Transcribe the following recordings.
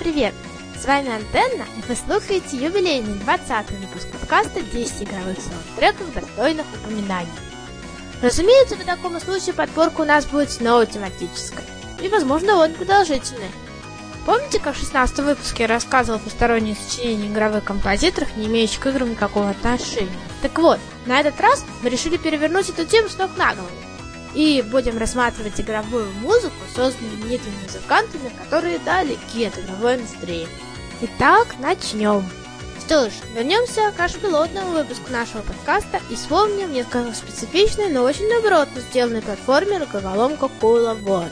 привет! С вами Антенна, и вы слушаете юбилейный 20 выпуск подкаста 10 игровых саундтреков, достойных упоминаний. Разумеется, по такому случаю подборка у нас будет снова тематической, и, возможно, он продолжительный. Помните, как в 16 выпуске я рассказывал о посторонних сочинениях игровых композиторах, не имеющих к играм никакого отношения? Так вот, на этот раз мы решили перевернуть эту тему с ног на голову и будем рассматривать игровую музыку, созданную знаменитыми музыкантами, которые далеки от игровой индустрии. Итак, начнем. Что ж, вернемся к пилотному выпуску нашего подкаста и вспомним несколько специфичной, но очень добротно сделанной платформер головоломка Кула Вот.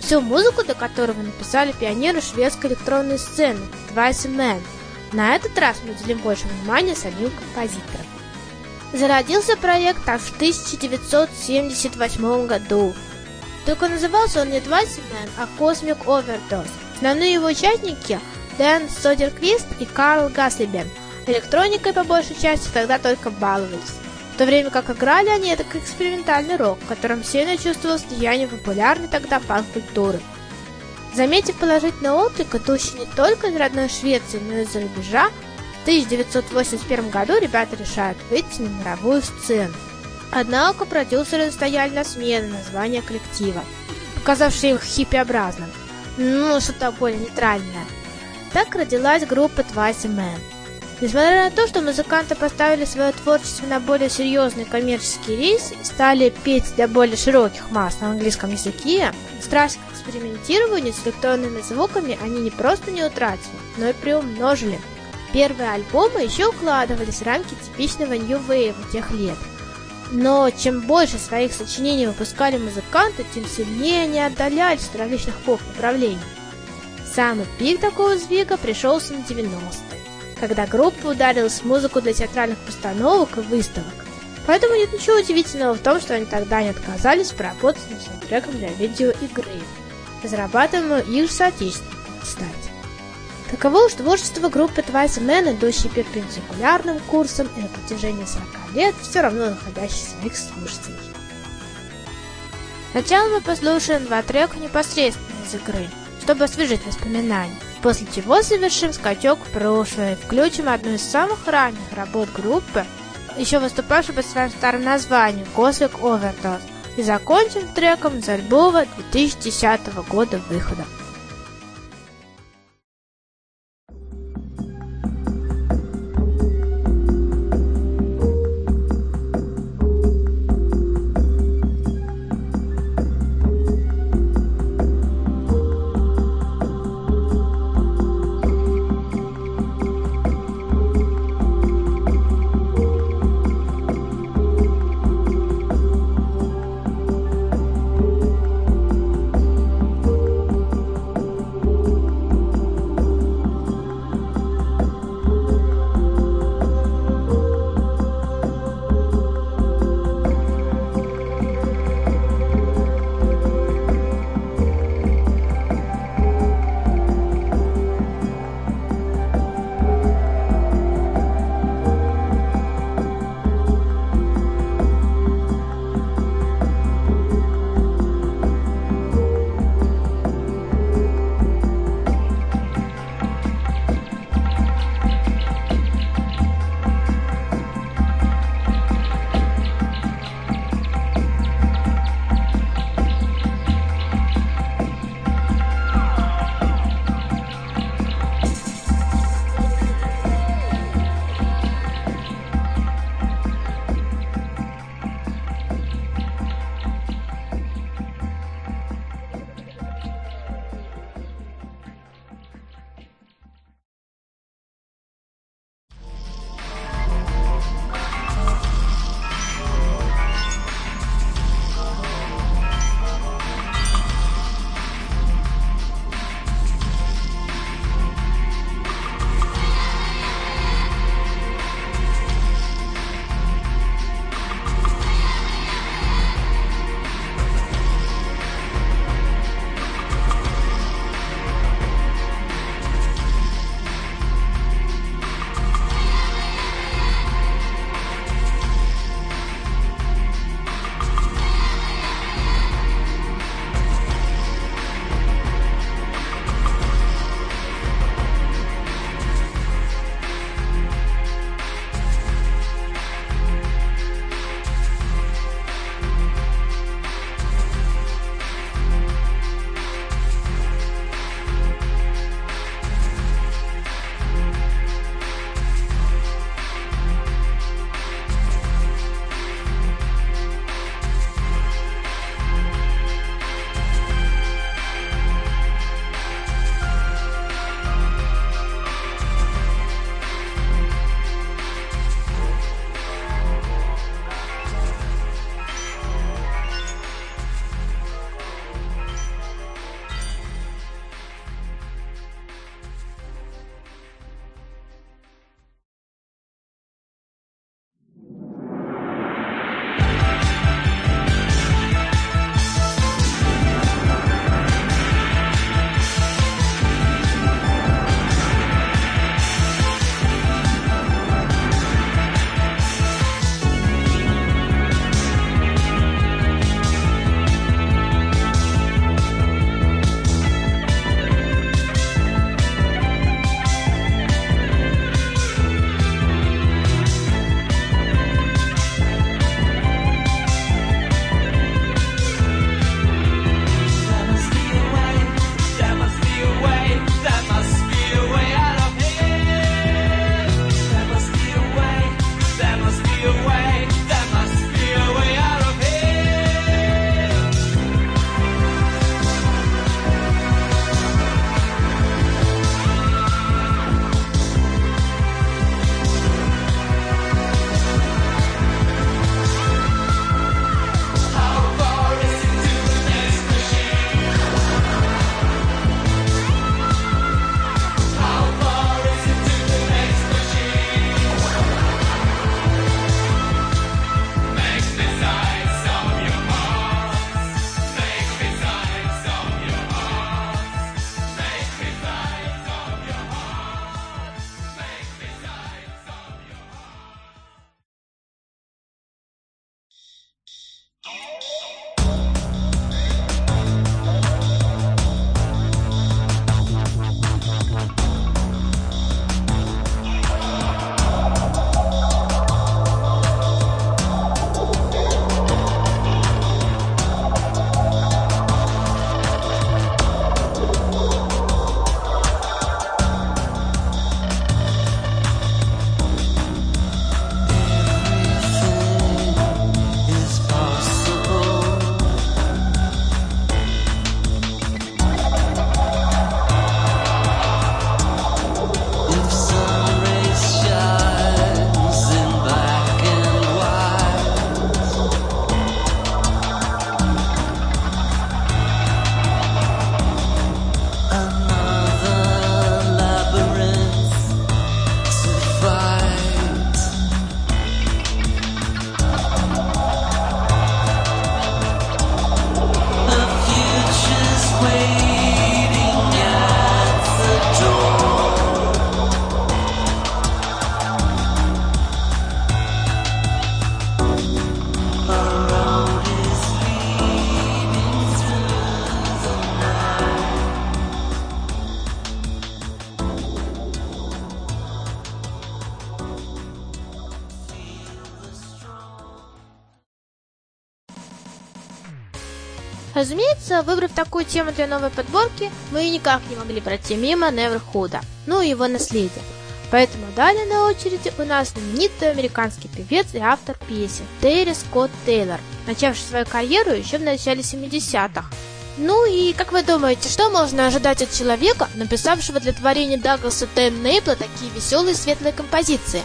Всю музыку, до которого написали пионеры шведской электронной сцены Twice Man. На этот раз мы уделим больше внимания самим композиторам. Зародился проект аж в 1978 году. Только назывался он не Двадцатмен, а Cosmic Overdose. Основные его участники – Дэн Содерквист и Карл Гаслибен. Электроникой по большей части тогда только баловались. В то время как играли они это как экспериментальный рок, в котором сильно чувствовалось влияние популярной тогда панк-культуры. Заметив положительный отклик, идущий не только из родной Швеции, но и из-за рубежа, 1981 году ребята решают выйти на мировую сцену. Однако продюсеры настояли на смене названия коллектива, показавшие их хиппиобразным. Ну, что-то более нейтральное. Так родилась группа Twice Man. Несмотря на то, что музыканты поставили свое творчество на более серьезный коммерческий рейс и стали петь для более широких масс на английском языке, страсть к экспериментированию с электронными звуками они не просто не утратили, но и приумножили – Первые альбомы еще укладывались в рамки типичного New Wave тех лет. Но чем больше своих сочинений выпускали музыканты, тем сильнее они отдалялись от различных поп-направлений. Самый пик такого сдвига пришелся на 90-е, когда группа ударилась в музыку для театральных постановок и выставок. Поэтому нет ничего удивительного в том, что они тогда не отказались поработать над саундтреком для видеоигры, разрабатываемого их соотечественниками, кстати. Таково уж творчество группы Twice Man, идущей перпендикулярным курсом и на протяжении 40 лет все равно находящей своих слушателей. Сначала мы послушаем два трека непосредственно из игры, чтобы освежить воспоминания, после чего совершим скачок в прошлое и включим одну из самых ранних работ группы, еще выступавшей под своим старым названием Cosmic Overdose, и закончим треком из альбома 2010 года выхода. Разумеется, выбрав такую тему для новой подборки, мы никак не могли пройти мимо Неверхуда, ну и его наследия. Поэтому далее на очереди у нас знаменитый американский певец и автор песен Терри Скотт Тейлор, начавший свою карьеру еще в начале 70-х. Ну и как вы думаете, что можно ожидать от человека, написавшего для творения Дагласа Тейн Нейпла такие веселые светлые композиции?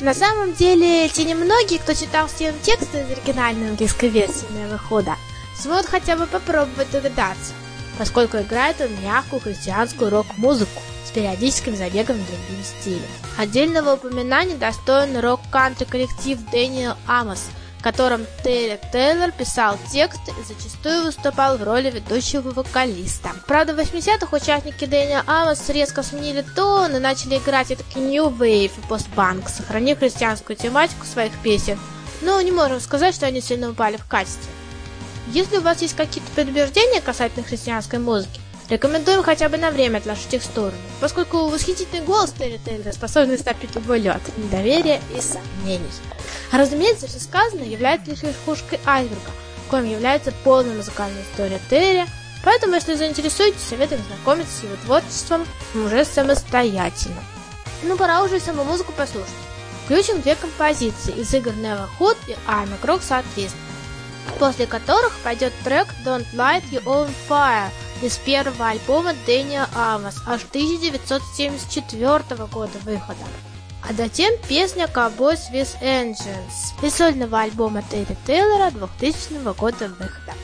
На самом деле, те немногие, кто читал все тексты из оригинальной английской версии Неверхуда, смогут хотя бы попробовать догадаться, поскольку играет он мягкую христианскую рок-музыку с периодическим забегом в другие стили. Отдельного упоминания достоин рок-кантри коллектив Daniel Amos, в котором Терри Тейлор писал тексты и зачастую выступал в роли ведущего вокалиста. Правда, в 80-х участники Daniel Amos резко сменили тон и начали играть этакий New Wave и постпанк, сохранив христианскую тематику своих песен, но не можем сказать, что они сильно упали в качестве. Если у вас есть какие-то предубеждения касательно христианской музыки, рекомендуем хотя бы на время отложить их в сторону, поскольку восхитительный голос Терри Тейлора способен стопить любой лед, недоверия и сомнений. А разумеется, все сказанное является лишь верхушкой айсберга, коим является полная музыкальная история Терри, поэтому, если заинтересуетесь, советуем знакомиться с его творчеством уже самостоятельно. Ну, пора уже саму музыку послушать. Включим две композиции из игр Never Hood и I'm a Crook соответственно после которых пойдет трек Don't Light Your Own Fire из первого альбома Дэниела Амос аж 1974 года выхода. А затем песня Cowboys with Engines из сольного альбома Терри Тейлора 2000 года выхода.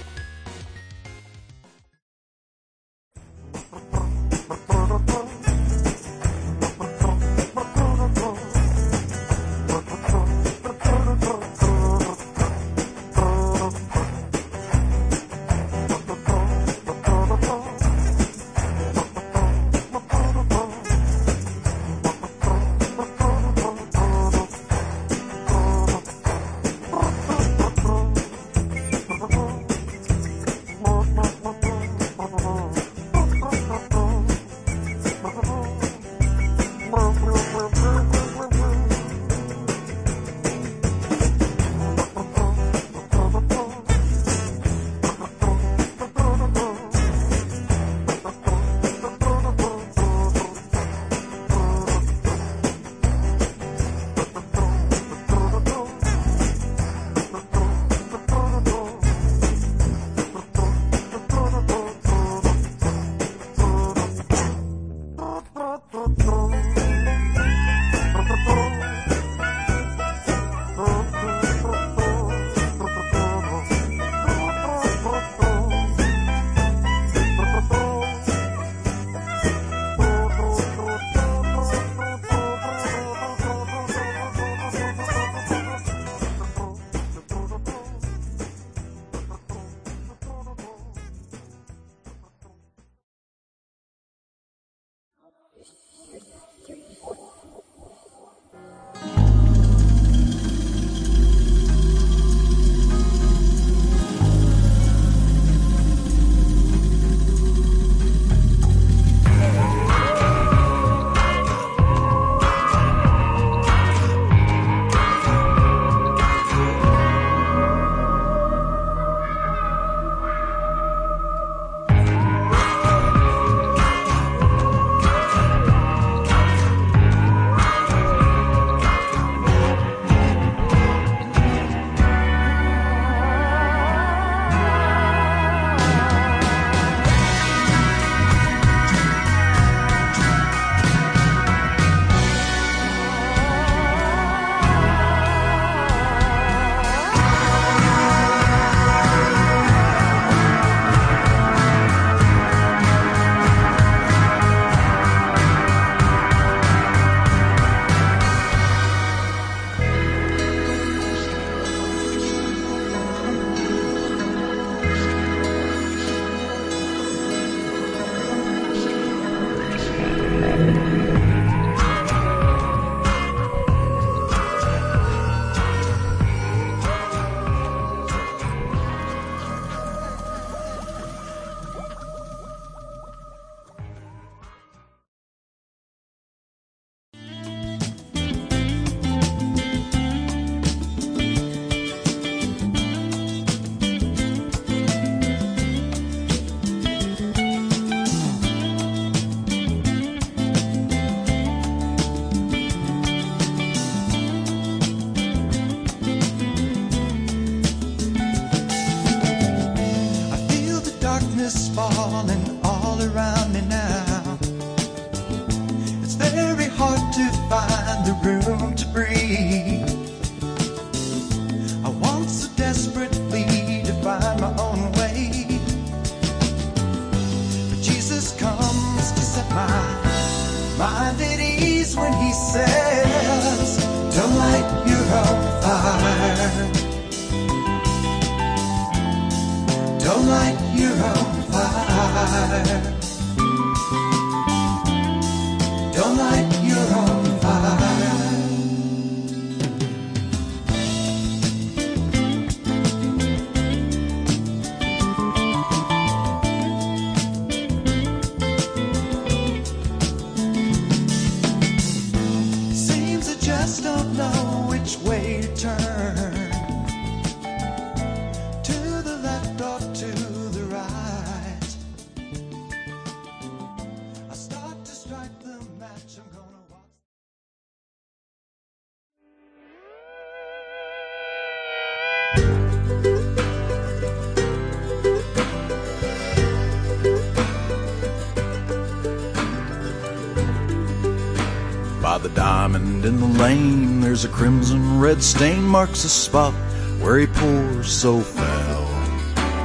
A crimson red stain marks the spot where he pours so foul.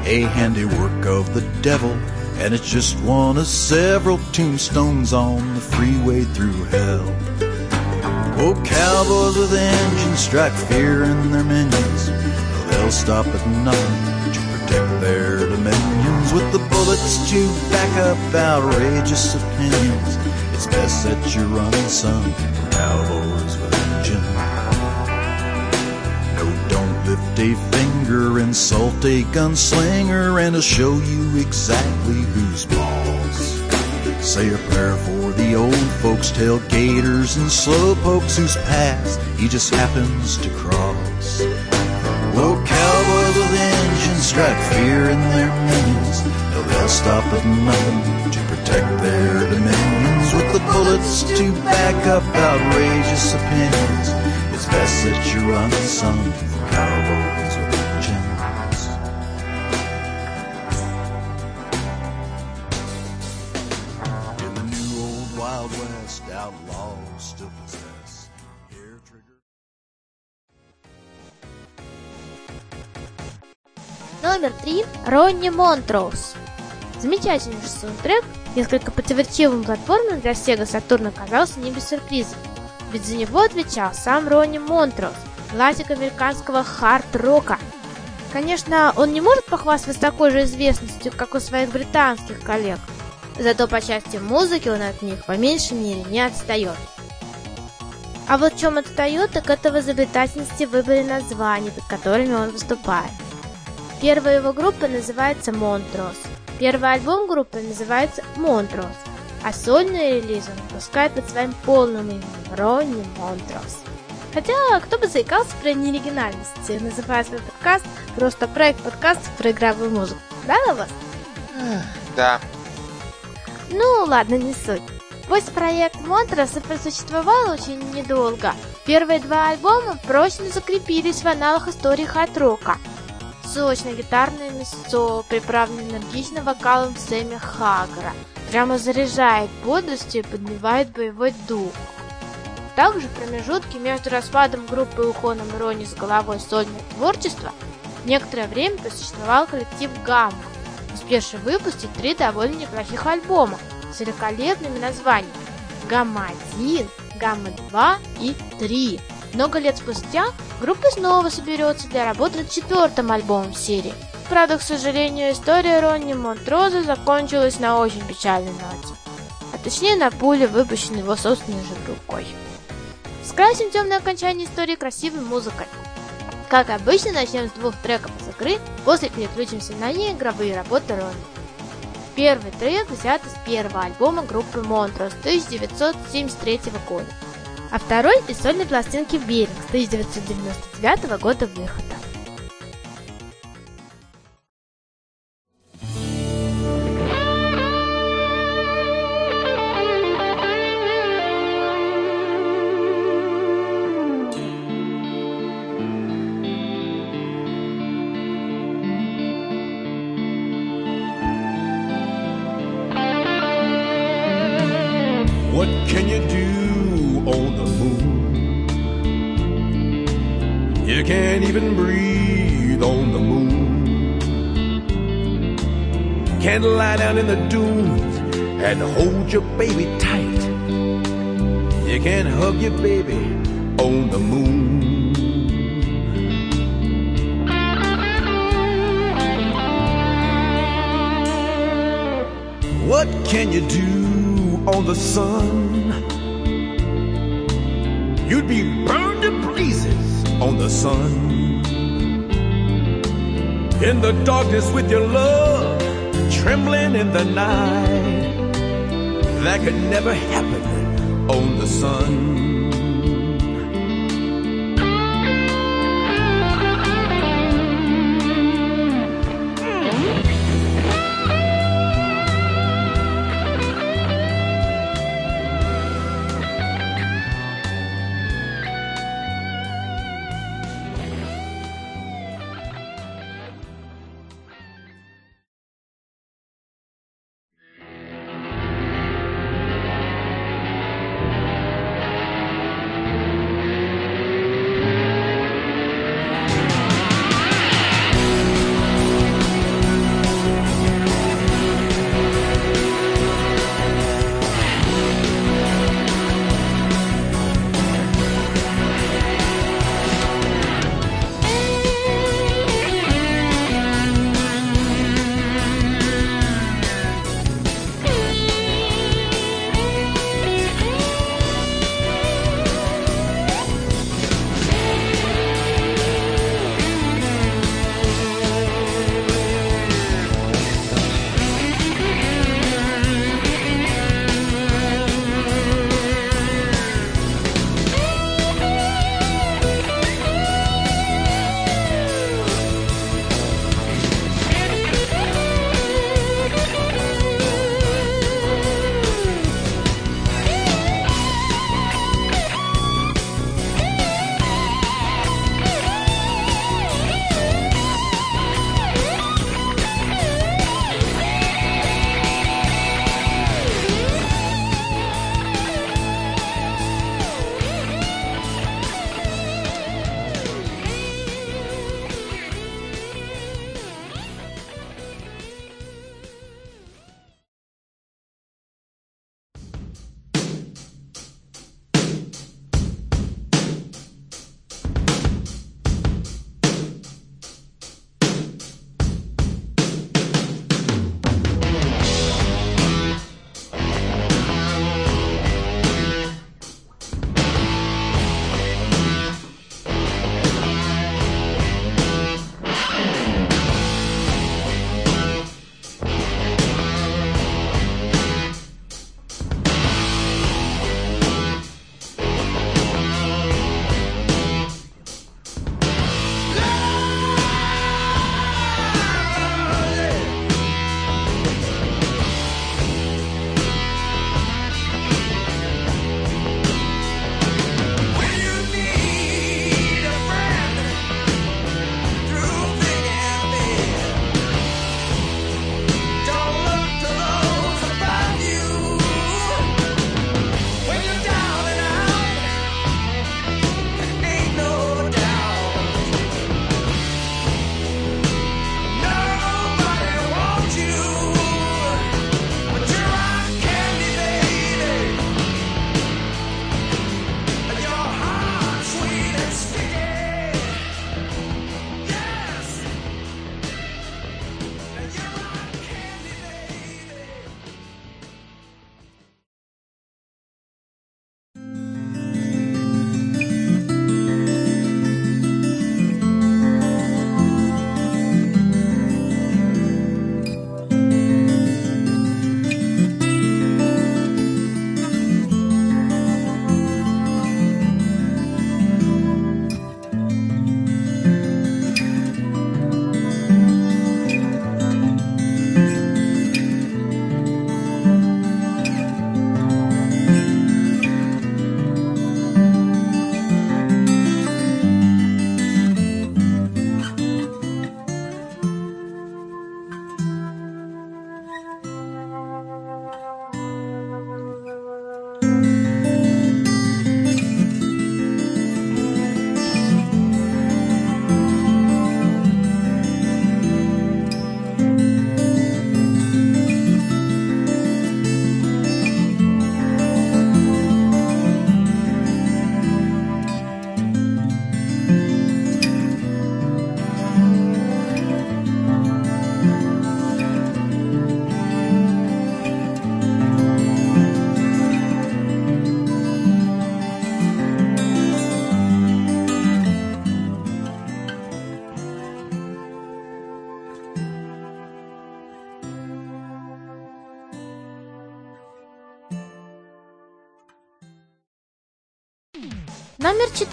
A handiwork of the devil, and it's just one of several tombstones on the freeway through hell. Oh, cowboys with engines strike fear in their minions. They'll stop at nothing to protect their dominions with the bullets to back up outrageous opinions. It's best that you run, son, a finger, insult a gunslinger, and he'll show you exactly who's boss. Say a prayer for the old folks, tell gators and slowpokes whose paths he just happens to cross. Oh, cowboys with engines strike fear in their minions. No, they'll stop at nothing to protect their dominions with the bullets to back up outrageous opinions. It's best that you run, Wild West, outlaws still possess hair trigger. Номер три. Ронни Монтроуз. Замечательный саундтрек, несколько противоречивым платформам для Sega Saturn оказался не без сюрпризов. Ведь за него отвечал сам Ронни Монтроуз, классик американского хард-рока. Конечно, он не может похвастаться такой же известностью, как у своих британских коллег. Зато по части музыки он от них по меньшей мере не отстает. А вот в чем отстает, так это в изобретательности выборе названий, под которыми он выступает. Первая его группа называется Монтрос. Первый альбом группы называется Монтрос, а сольные релизы он выпускает под своим полным именем Ронни Монтрос. Хотя, кто бы заикался про неоригинальность, называя свой подкаст просто проект подкастов про игровую музыку. Да, вас? Да. Ну, ладно, не суть. Пусть проект Монтрос и просуществовал очень недолго, первые два альбома прочно закрепились в аналах истории хард-рока. Сочное гитарное мясо, приправленное энергичным вокалом Сэмми Хаггара, прямо заряжает бодростью и поднимает боевой дух. Также в промежутке между распадом группы и уходом Рони с головой в сольное творчество некоторое время просуществовал коллектив Гамма, успевший выпустить три довольно неплохих альбома с великолепными названиями Гамма-1, Гамма-2 и 3. Много лет спустя группа снова соберется для работы над четвертым альбомом серии. Правда, к сожалению, история Ронни Монтроза закончилась на очень печальной ноте. А точнее на пуле, выпущенной его собственной же рукой. Скрасим темное окончание истории красивой музыкой. Как обычно, начнем с двух треков из игры, после переключимся на неигровые работы Ронни. Первый трек взят из первого альбома группы Montrose 1973 года, а второй из сольной пластинки Беринг 1999 года выхода. And hold your baby tight. You can't hug your baby on the moon. What can you do on the sun? You'd be burned to blazes on the sun. In the darkness with your love, trembling in the night. That could never happen on the sun.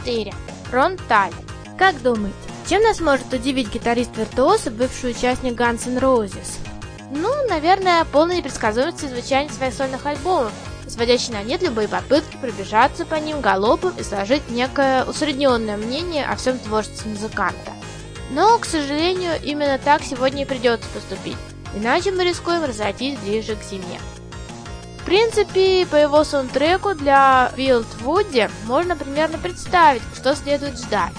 4. Рон Таль. Как думаете, чем нас может удивить гитарист-виртуоз и бывший участник Guns N' Roses? Ну, наверное, полной непредсказуемостью звучания своих сольных альбомов, сводящий на нет любые попытки пробежаться по ним галопом и сложить некое усредненное мнение о всем творчестве музыканта. Но, к сожалению, именно так сегодня и придется поступить, иначе мы рискуем разойтись ближе к зиме. Принципе, по его саундтреку для Woody можно примерно представить, что следует ждать.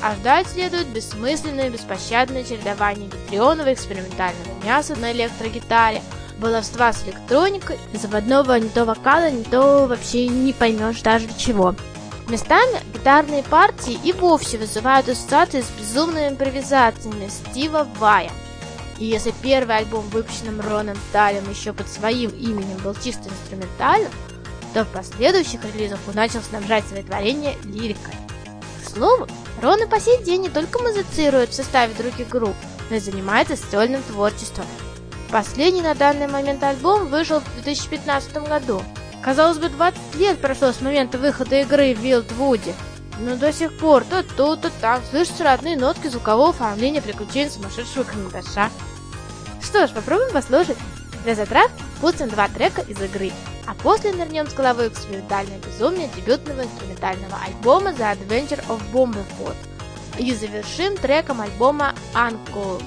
А ждать следует бессмысленное и беспощадное чередование гитрионного экспериментального мяса на электрогитаре, баловства с электроникой, заводного не то вокала, не то вообще не поймешь даже чего. Местами гитарные партии и вовсе вызывают ассоциации с безумными импровизациями Стива Вая. И если первый альбом, выпущенным Роном Талем еще под своим именем, был чисто инструментальным, то в последующих релизах он начал снабжать свои творения лирикой. К слову, Рон и по сей день не только музыцирует в составе других групп, но и занимается сольным творчеством. Последний на данный момент альбом вышел в 2015 году, Казалось бы, 20 лет прошло с момента выхода игры в Wildwood, но до сих пор то тут, то там слышатся родные нотки звукового оформления приключений сумасшедшего карандаша. Что ж, попробуем послушать. Для затравки пустим два трека из игры, а после нырнем с головой в экспериментальное безумие дебютного инструментального альбома The Adventure of Bomberfoot и завершим треком альбома Uncle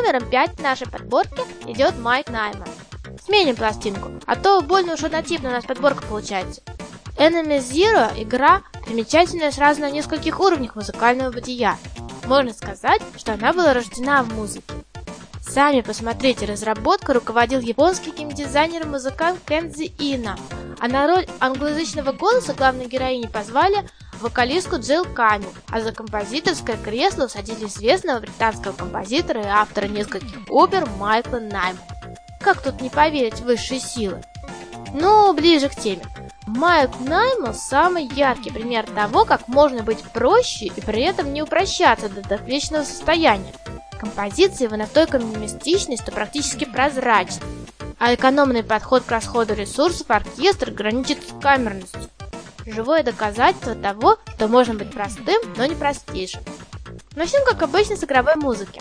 номером 5 в нашей подборке идет Майк Найман. Сменим пластинку, а то больно уж однотипно у нас подборка получается. Enemy Zero – игра, примечательная сразу на нескольких уровнях музыкального бытия. Можно сказать, что она была рождена в музыке. Сами посмотрите, разработкой руководил японский геймдизайнер и музыкант Кензи Ина, а на роль англоязычного голоса главной героини позвали вокалистку Джилл Ками, а за композиторское кресло усадили известного британского композитора и автора нескольких опер Майкла Наймана. Как тут не поверить в высшие силы? Ну, ближе к теме. Майк Найман самый яркий пример того, как можно быть проще и при этом не упрощаться до доплечного состояния. Композиции его настолько минимистичны, что практически прозрачны, а экономный подход к расходу ресурсов оркестра граничит с камерностью. Живое доказательство того, что можно быть простым, но не простейшим. Начнем, как обычно, с игровой музыки.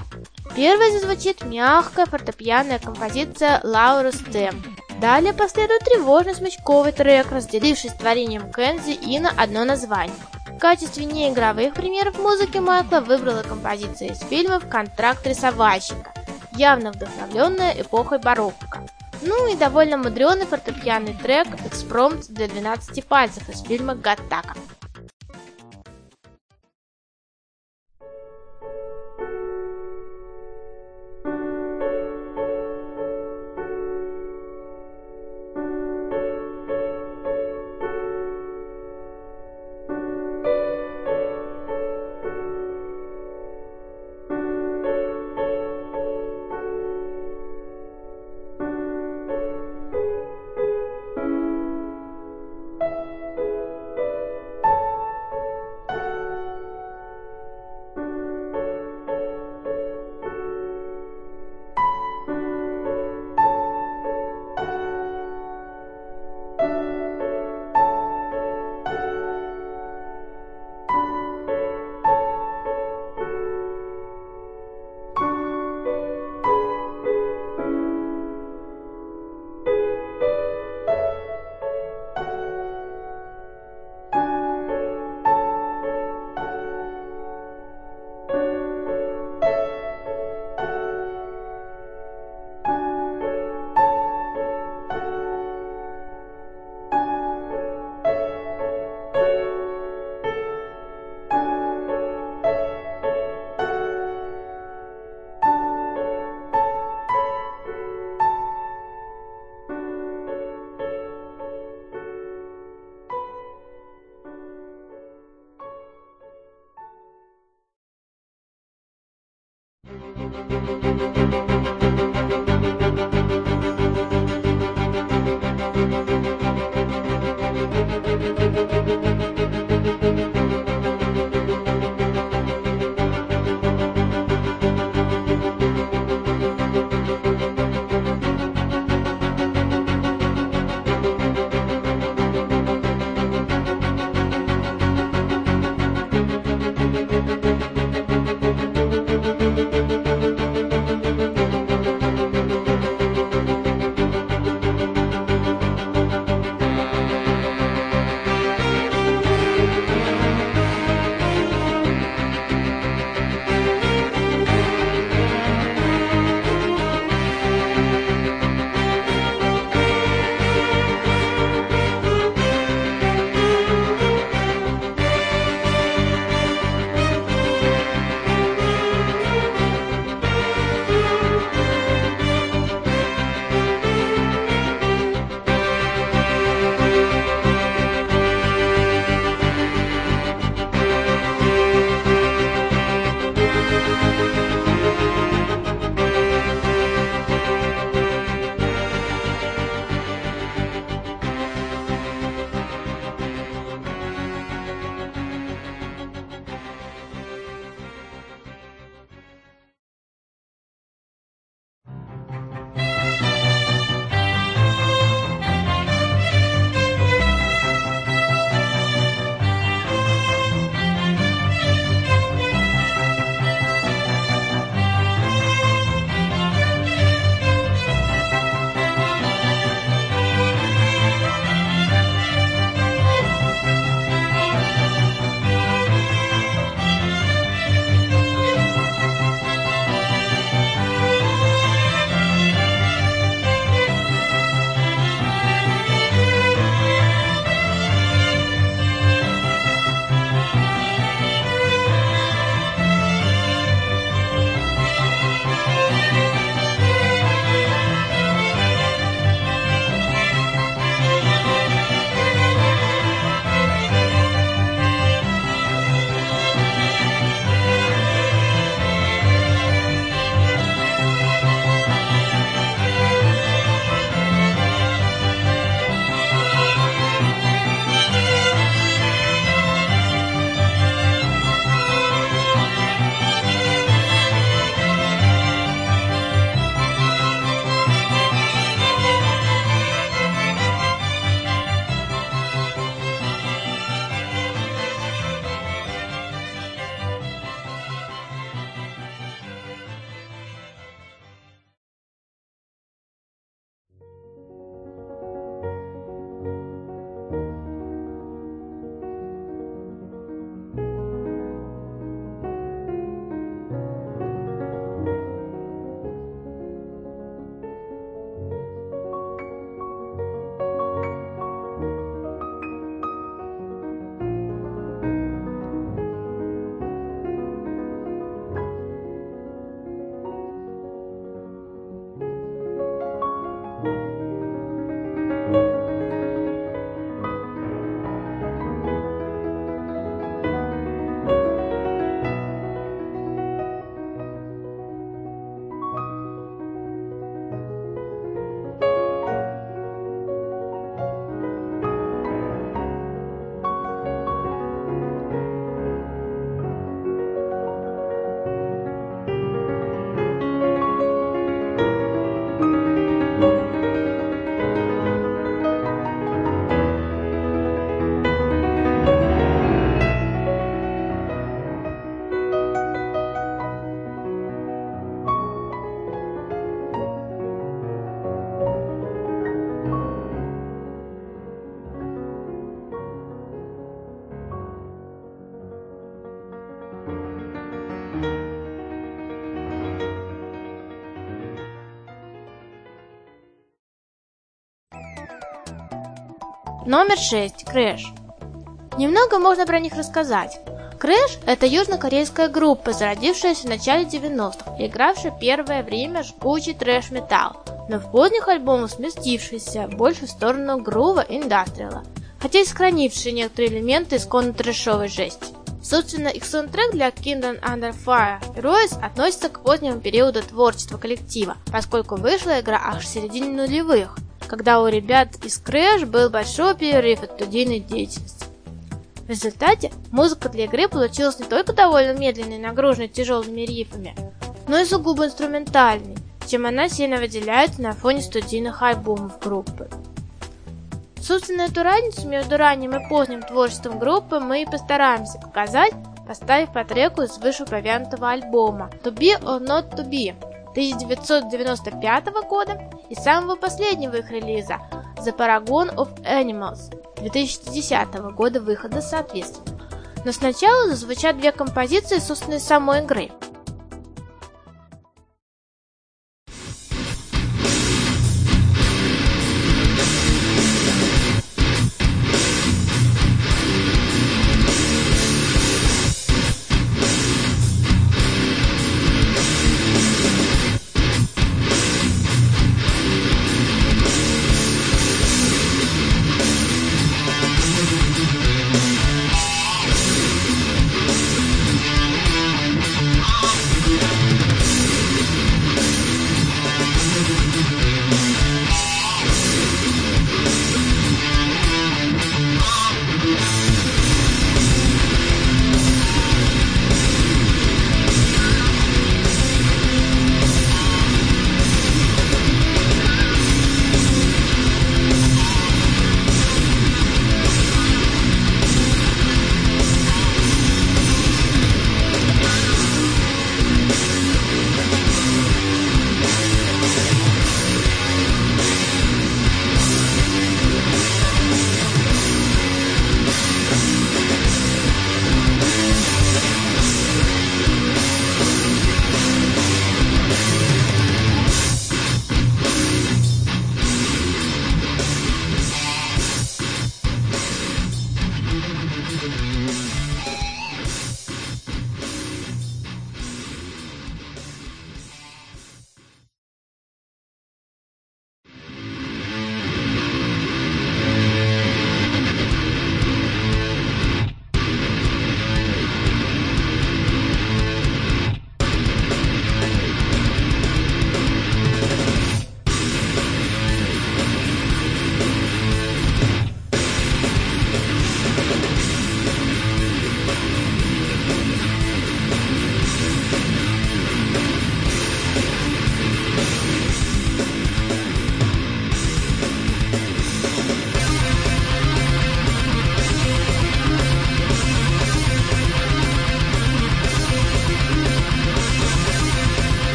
Первой зазвучит мягкая фортепианная композиция Лаурус Тем. Далее последует тревожный смычковый трек, разделивший с творением Кензи и на одно название. В качестве неигровых примеров музыки Майкла выбрала композиция из фильмов «Контракт рисовальщика», явно вдохновленная эпохой барокко. Ну и довольно мудреный фортепианный трек «Экспромт для 12 пальцев» из фильма «Гаттака». Номер 6. Crash. Немного можно про них рассказать. Crash – это южнокорейская группа, зародившаяся в начале 90-х и игравшая первое время жгучий трэш-металл, но в поздних альбомах сместившаяся больше в сторону грува и индастриала, хотя и сохранившие некоторые элементы исконно трэшовой жести. Собственно, их саундтрек для Kingdom Under Fire Heroes относится к позднему периоду творчества коллектива, поскольку вышла игра аж в середине нулевых, когда у ребят из Crash был большой перерыв от студийной деятельности. В результате музыка для игры получилась не только довольно медленной нагруженной тяжелыми рифами, но и сугубо инструментальной, чем она сильно выделяется на фоне студийных альбомов группы. Собственно, эту разницу между ранним и поздним творчеством группы мы и постараемся показать, поставив по треку из вышеупомянутого альбома To Be or Not To Be 1995 года и самого последнего их релиза The Paragon of Animals 2010 года выхода соответственно. Но сначала зазвучат две композиции, собственно, самой игры –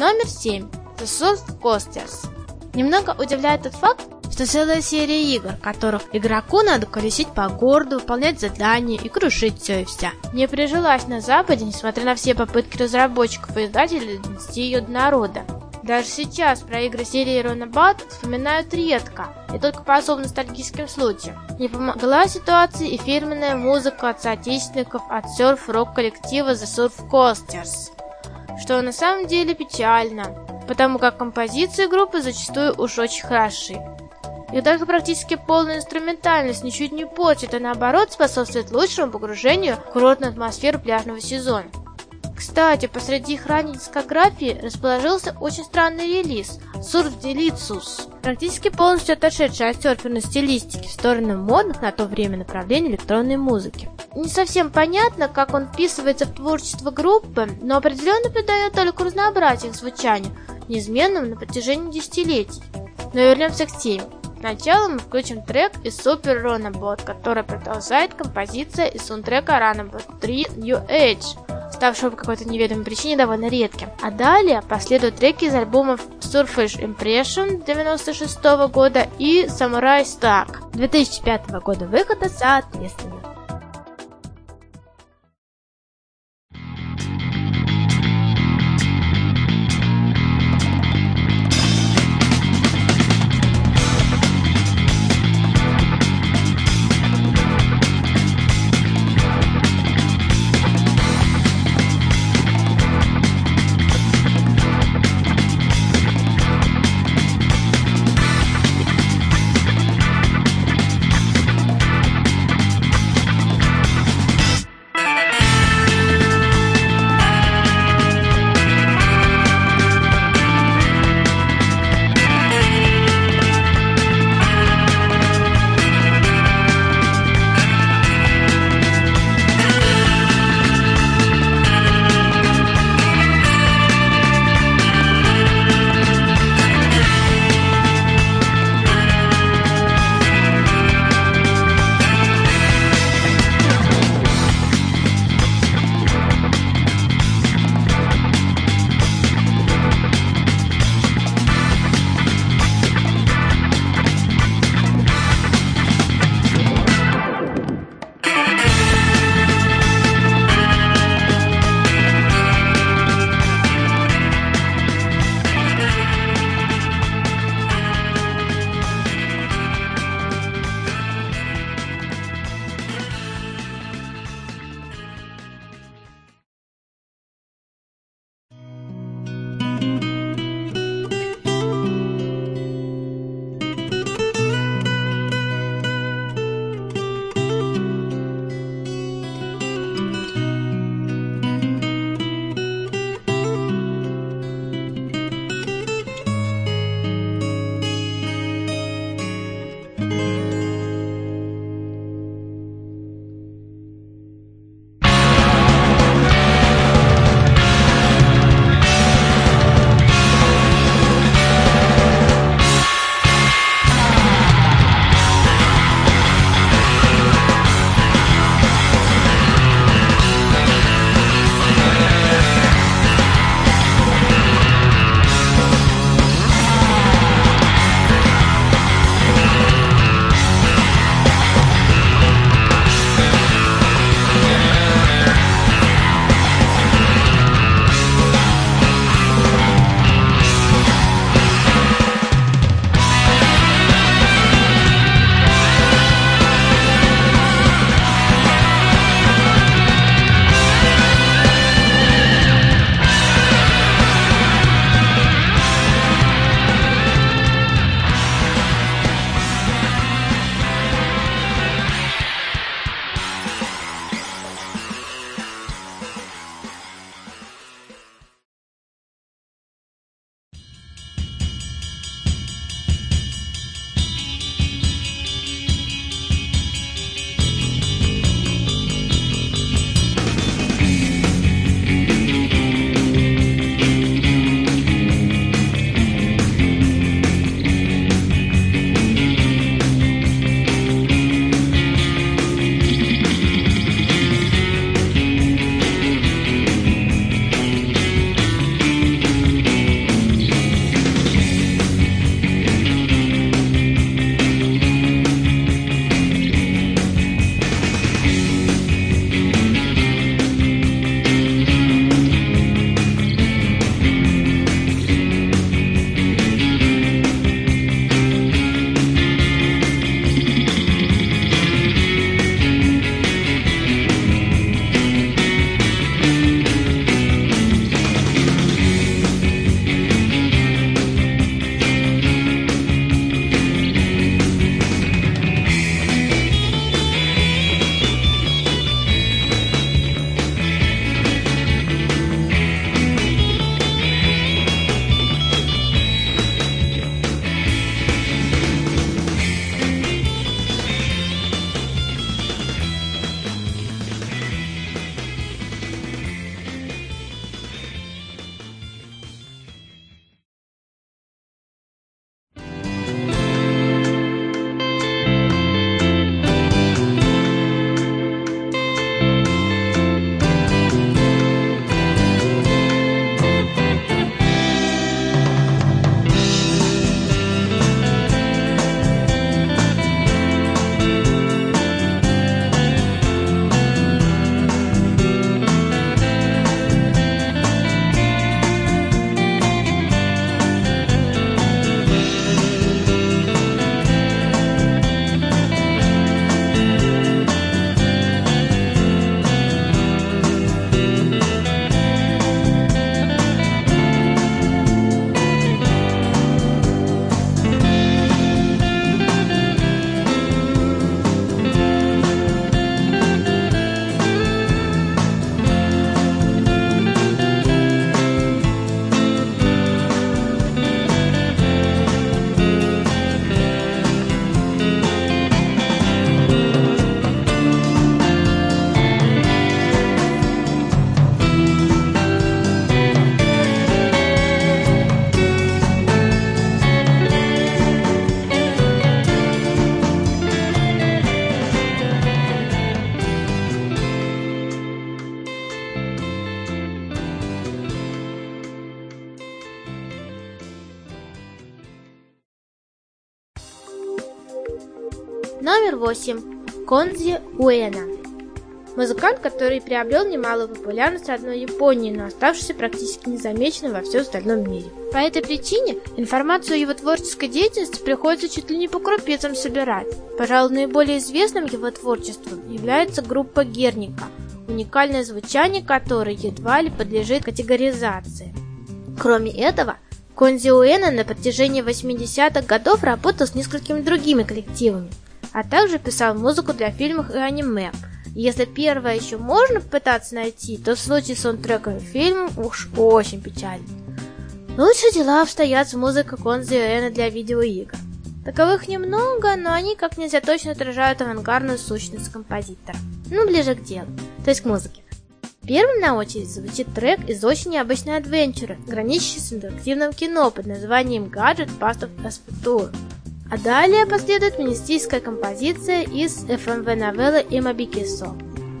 Номер 7. The Soft Coasters. Немного удивляет тот факт, что целая серия игр, которых игроку надо колесить по городу, выполнять задания и крушить все и вся. Не прижилась на Западе, несмотря на все попытки разработчиков и издателей донести ее до народа. Даже сейчас про игры серии Runabout вспоминают редко, и только по особо ностальгическим случаям. Не помогла ситуации и фирменная музыка от соотечественников от серф-рок коллектива The Surf Coasters что на самом деле печально, потому как композиции группы зачастую уж очень хороши. И только практически полная инструментальность ничуть не портит, а наоборот способствует лучшему погружению в курортную атмосферу пляжного сезона. Кстати, посреди их ранней дискографии расположился очень странный релиз Delicious, практически полностью отошедший от серферной стилистики в сторону модных на то время направлений электронной музыки. Не совсем понятно, как он вписывается в творчество группы, но определенно придает только разнообразие их звучанию, неизменным на протяжении десятилетий. Но вернемся к теме. Сначала мы включим трек из Super Runabout, который продолжает композиция из саундтрека Runabout 3 New Age, ставшего по какой-то неведомой причине довольно редким. А далее последуют треки из альбомов Surface Impression 96 года и Samurai Stack 2005 года выхода соответственно. 8. Конзи Уэна. Музыкант, который приобрел немалую популярность в родной Японии, но оставшийся практически незамеченным во всем остальном мире. По этой причине информацию о его творческой деятельности приходится чуть ли не по крупицам собирать. Пожалуй, наиболее известным его творчеством является группа Герника, уникальное звучание которой едва ли подлежит категоризации. Кроме этого, Конзи Уэна на протяжении 80-х годов работал с несколькими другими коллективами – а также писал музыку для фильмов и аниме. Если первое еще можно попытаться найти, то в случае с саундтреком фильм уж очень печально. Лучше дела обстоят с музыкой Конзи Эна для видеоигр. Таковых немного, но они как нельзя точно отражают авангардную сущность композитора. Ну, ближе к делу, то есть к музыке. Первым на очередь звучит трек из очень необычной адвенчуры, граничащей с интерактивным кино под названием Gadget Past of Future. А далее последует министийская композиция из FMV новеллы Имабикисо.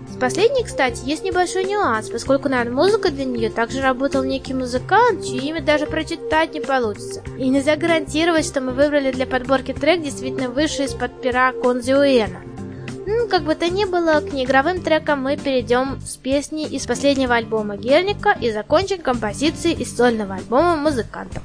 С последней, кстати, есть небольшой нюанс, поскольку над музыкой для нее также работал некий музыкант, чье имя даже прочитать не получится. И нельзя гарантировать, что мы выбрали для подборки трек действительно вышедший из-под пера Конзиуэна. Ну, как бы то ни было, к неигровым трекам мы перейдем с песни из последнего альбома Герника и закончим композицией из сольного альбома музыкантов.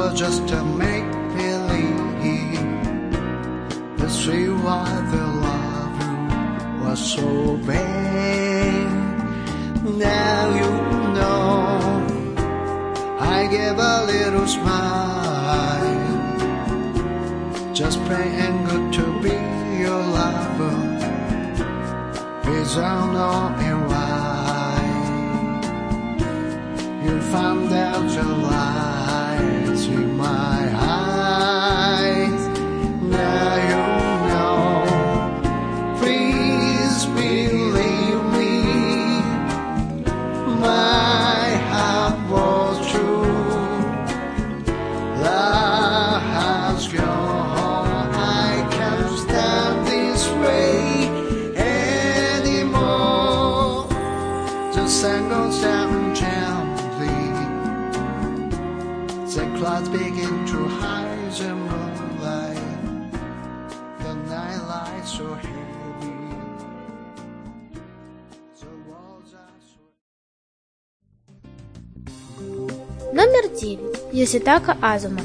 Lover just to make believe. The see why the love was so bad. Now you know. I give a little smile, just plain and good to be your lover. It's all and why you found out your lies Йоситака Азума.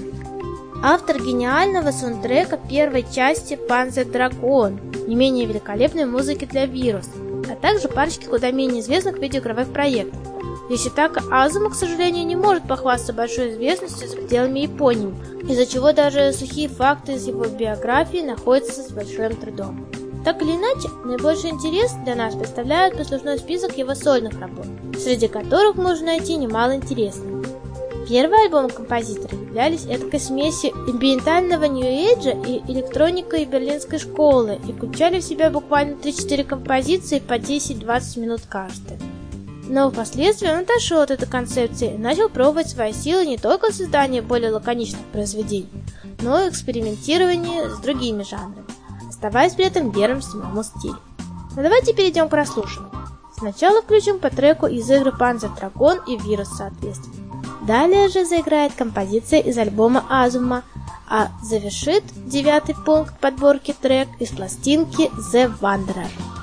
Автор гениального саундтрека первой части Panzer Dragon, не менее великолепной музыки для вируса, а также парочки куда менее известных видеоигровых проектов. Йоситака Азума, к сожалению, не может похвастаться большой известностью за пределами Японии, из-за чего даже сухие факты из его биографии находятся с большим трудом. Так или иначе, наибольший интерес для нас представляет послужной список его сольных работ, среди которых можно найти немало интересного. Первые альбомы композитора являлись эдакой смесью амбиентального нью-эйджа и электроника берлинской школы и включали в себя буквально 3-4 композиции по 10-20 минут каждая. Но впоследствии он отошел от этой концепции и начал пробовать свои силы не только в создании более лаконичных произведений, но и экспериментировании с другими жанрами, оставаясь при этом верным самому стилю. Но давайте перейдем к прослушиванию. Сначала включим по треку из игры Panzer Dragon и Вирус соответственно. Далее же заиграет композиция из альбома Азума, а завершит девятый пункт подборки трек из пластинки The Wanderer.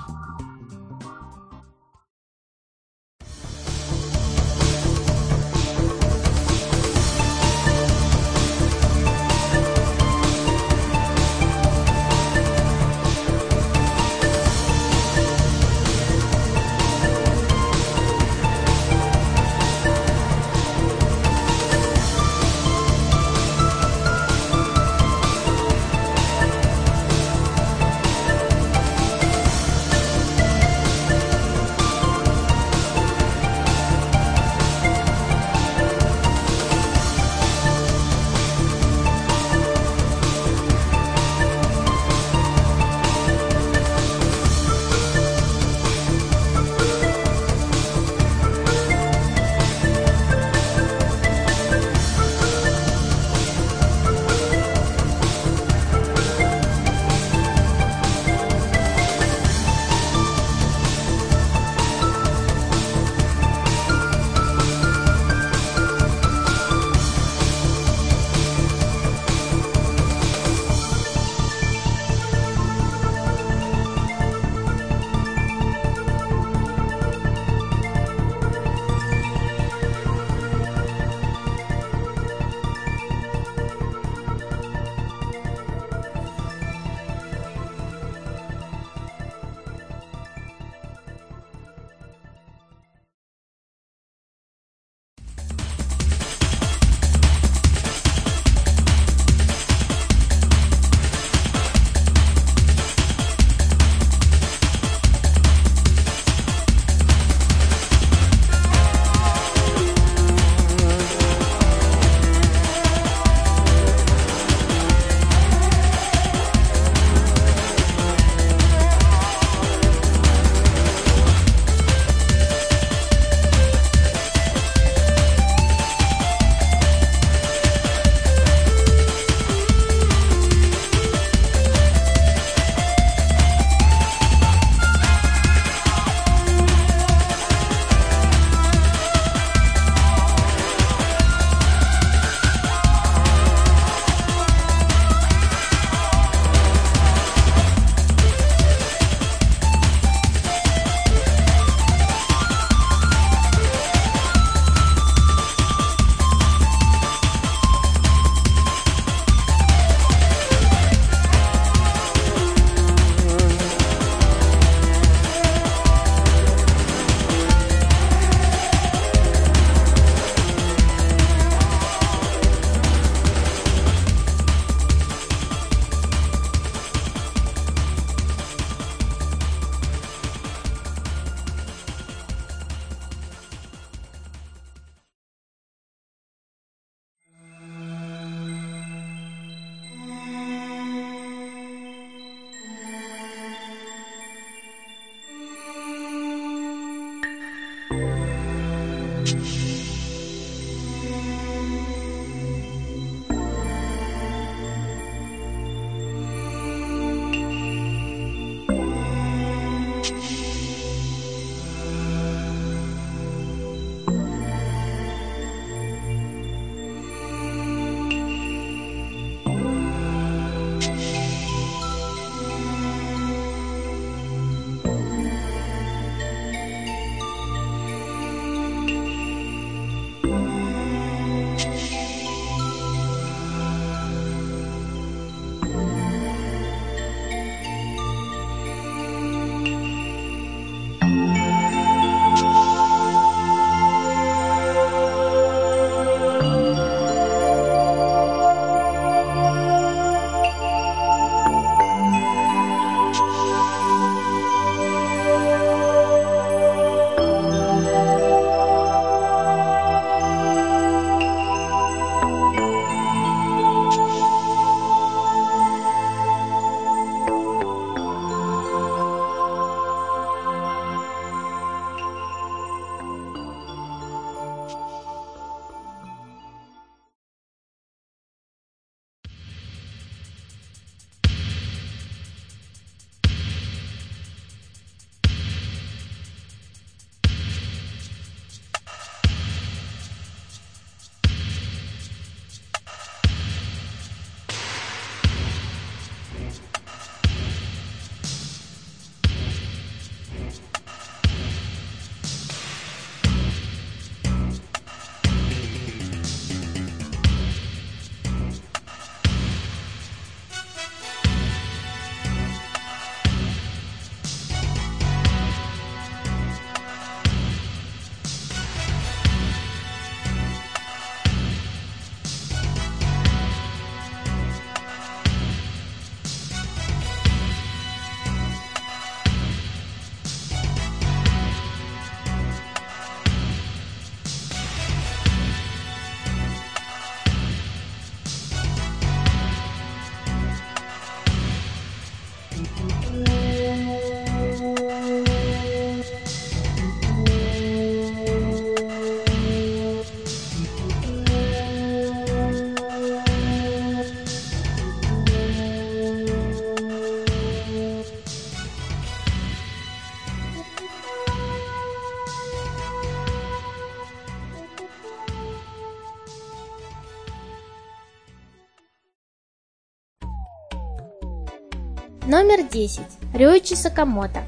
Номер 10. Рюичи Сакамото.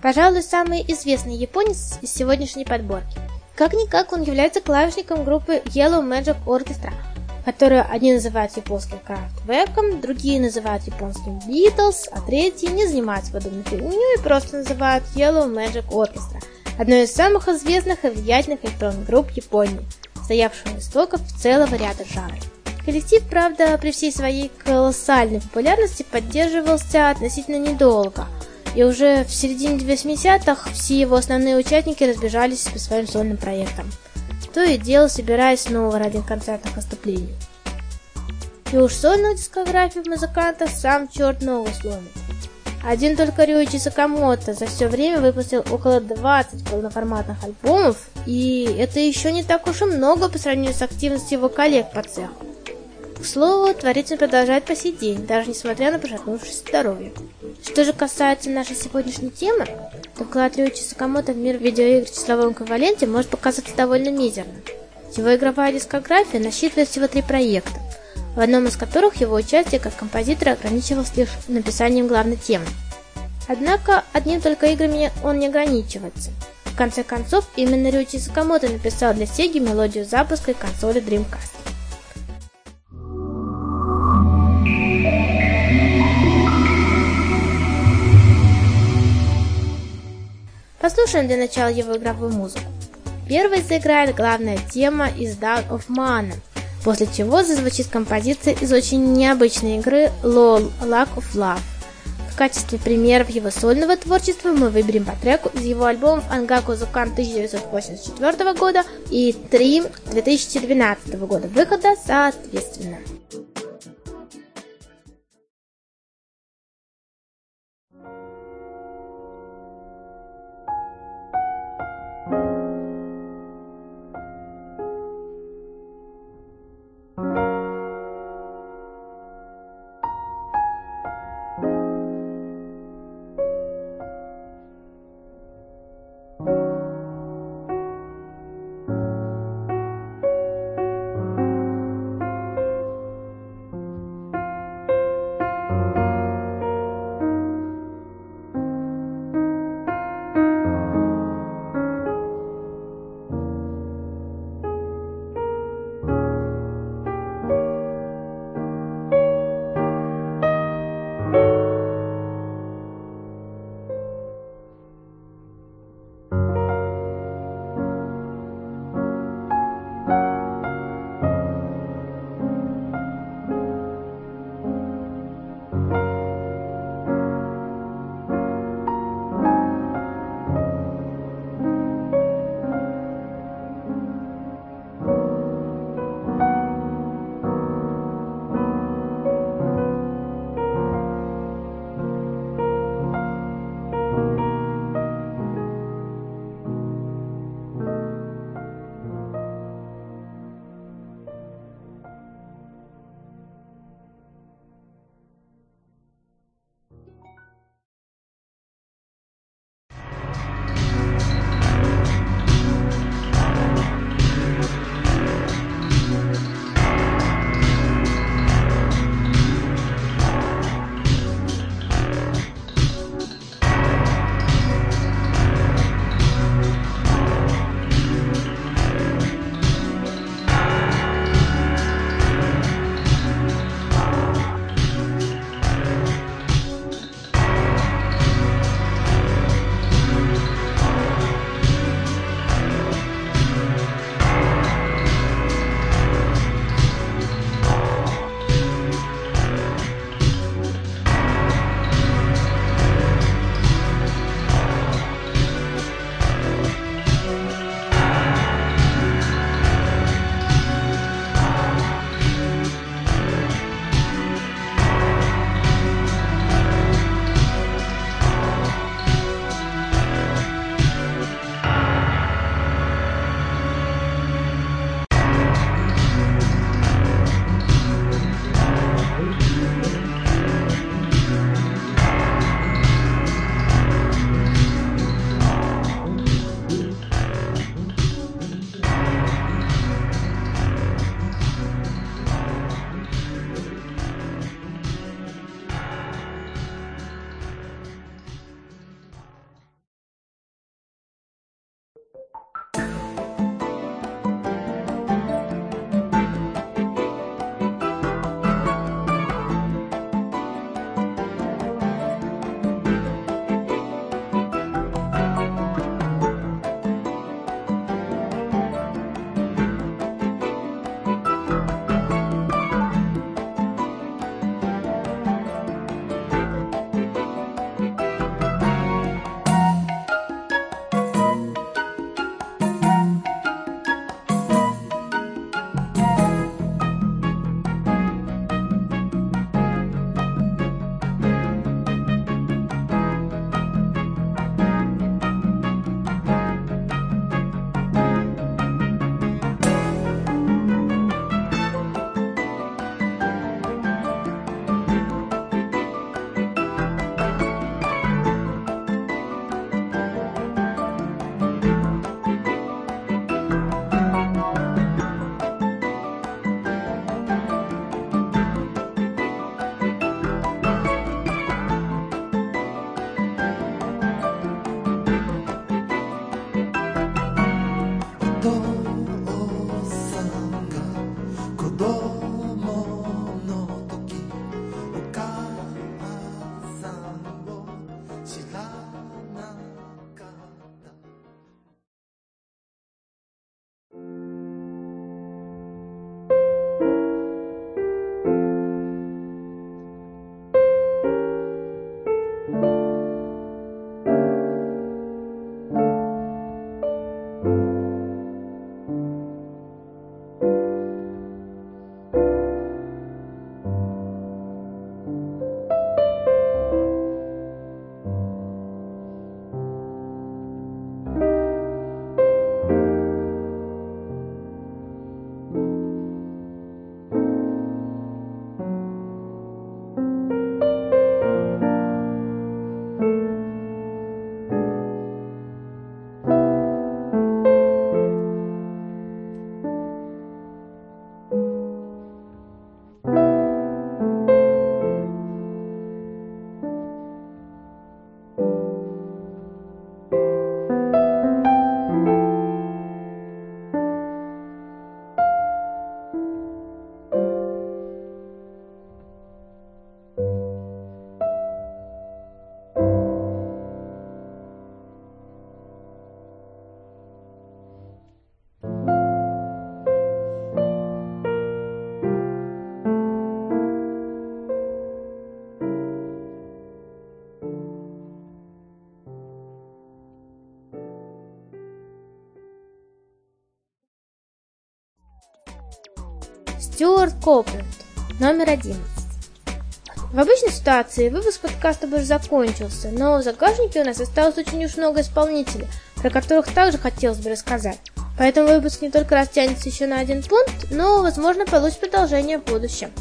Пожалуй, самый известный японец из сегодняшней подборки. Как-никак он является клавишником группы Yellow Magic Orchestra, которую одни называют японским Kraftwerk, другие называют японским Beatles, а третьи не занимаются подобной фигней и просто называют Yellow Magic Orchestra, одной из самых известных и влиятельных электронных групп Японии, стоявшую у истоков целого ряда жанров. Коллектив, правда, при всей своей колоссальной популярности поддерживался относительно недолго, и уже в середине 80-х все его основные участники разбежались по своим сольным проектам, то и дело собираясь снова ради концертных выступлений. И уж сольную дискографию музыканта сам черт ногу сломит. Один только Рюичи Сакамото за все время выпустил около 20 полноформатных альбомов, и это еще не так уж и много по сравнению с активностью его коллег по цеху. Слову, творится продолжает по сей день, даже несмотря на пошатнувшееся здоровье. Что же касается нашей сегодняшней темы, то вклад Рюичи Сакамото в мир видеоигр в числовом эквиваленте может показаться довольно мизерным. Его игровая дискография насчитывает всего три проекта, в одном из которых его участие как композитора ограничивалось лишь написанием главной темы. Однако одним только играми он не ограничивается. В конце концов, именно Рюичи Сакамото написал для Sega мелодию запуска консоли Dreamcast. Послушаем для начала его игровую музыку. Первой заиграет главная тема из Down of Mana, после чего зазвучит композиция из очень необычной игры LOL Lack of Love. В качестве примеров его сольного творчества мы выберем по треку из его альбомов Ангаку Зукан 1984 года и Трим 2012 года выхода соответственно. Копленд, номер 11. В обычной ситуации выпуск подкаста бы уже закончился, но в загашнике у нас осталось очень уж много исполнителей, про которых также хотелось бы рассказать. Поэтому выпуск не только растянется еще на один пункт, но, возможно, получит продолжение в будущем.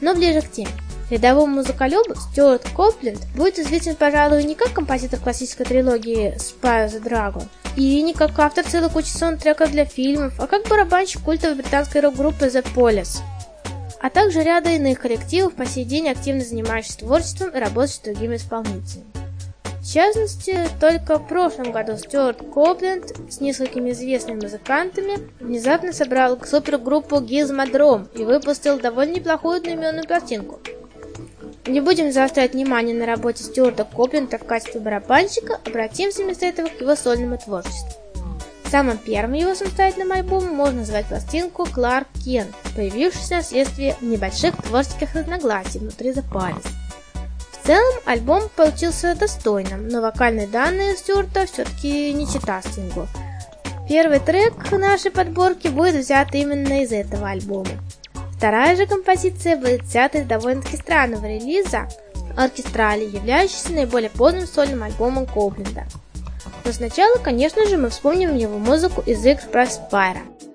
Но ближе к теме. Рядовому музыколюбу Стюарт Копленд будет известен, пожалуй, не как композитор классической трилогии Spy the Dragon, и не как автор целой кучи саундтреков для фильмов, а как барабанщик культовой британской рок-группы The Police, а также ряда иных коллективов, по сей день активно занимающихся творчеством и работающих с другими исполнителями. В частности, только в прошлом году Стюарт Копленд с несколькими известными музыкантами внезапно собрал супергруппу Gizmodrome и выпустил довольно неплохую одноименную пластинку – не будем заострять внимание на работе Стюарта Копленда в качестве барабанщика, обратимся вместо этого к его сольному творчеству. Самым первым его самостоятельным альбомом можно назвать пластинку «Кларк Кен», появившуюся вследствие небольших творческих разногласий внутри The Palace. В целом альбом получился достойным, но вокальные данные Стюарта все-таки не чита Стингу. Первый трек нашей подборки будет взят именно из этого альбома. Вторая же композиция будет взята из довольно-таки странного релиза «Оркестрали», являющейся наиболее поздним сольным альбомом Кобленда. Но сначала, конечно же, мы вспомним его музыку из Express Spyro.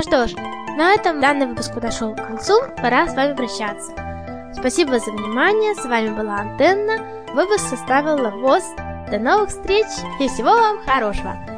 Ну что ж, на этом данный выпуск подошел к концу, пора с вами прощаться. Спасибо за внимание, с вами была Антенна, выпуск составил Лавоз. До новых встреч и всего вам хорошего!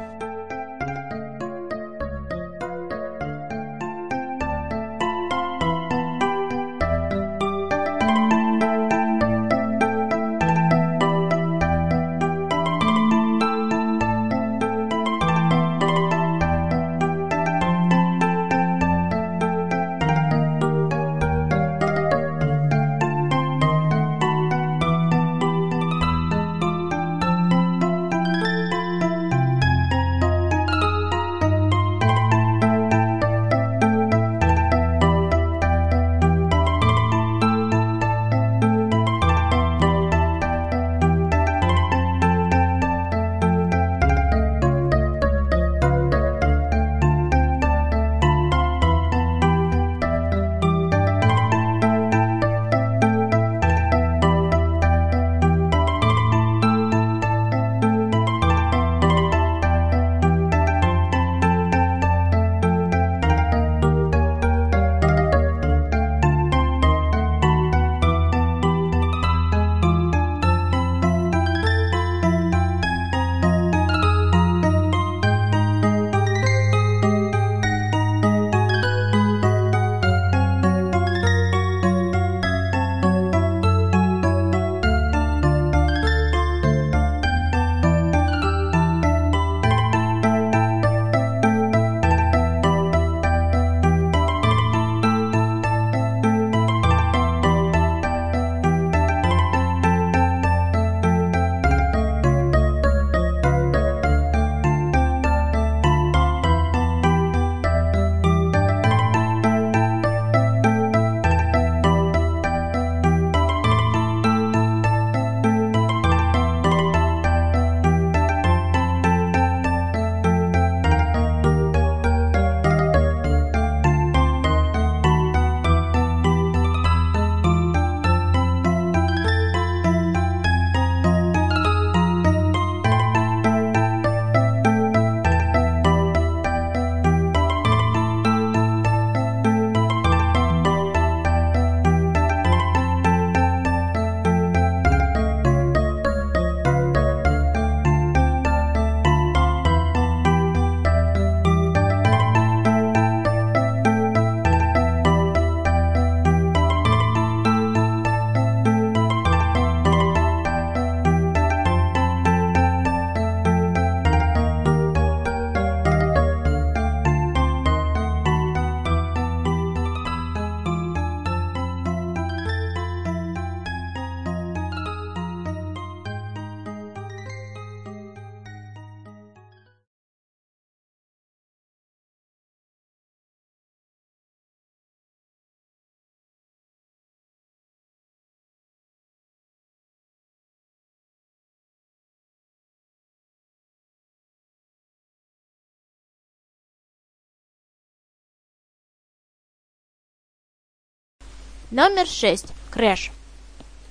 Номер шесть. Crash.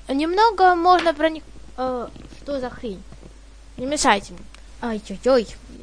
Немного можно про них... э, что за хрень? Не мешайте мне. Ай-ой-ой.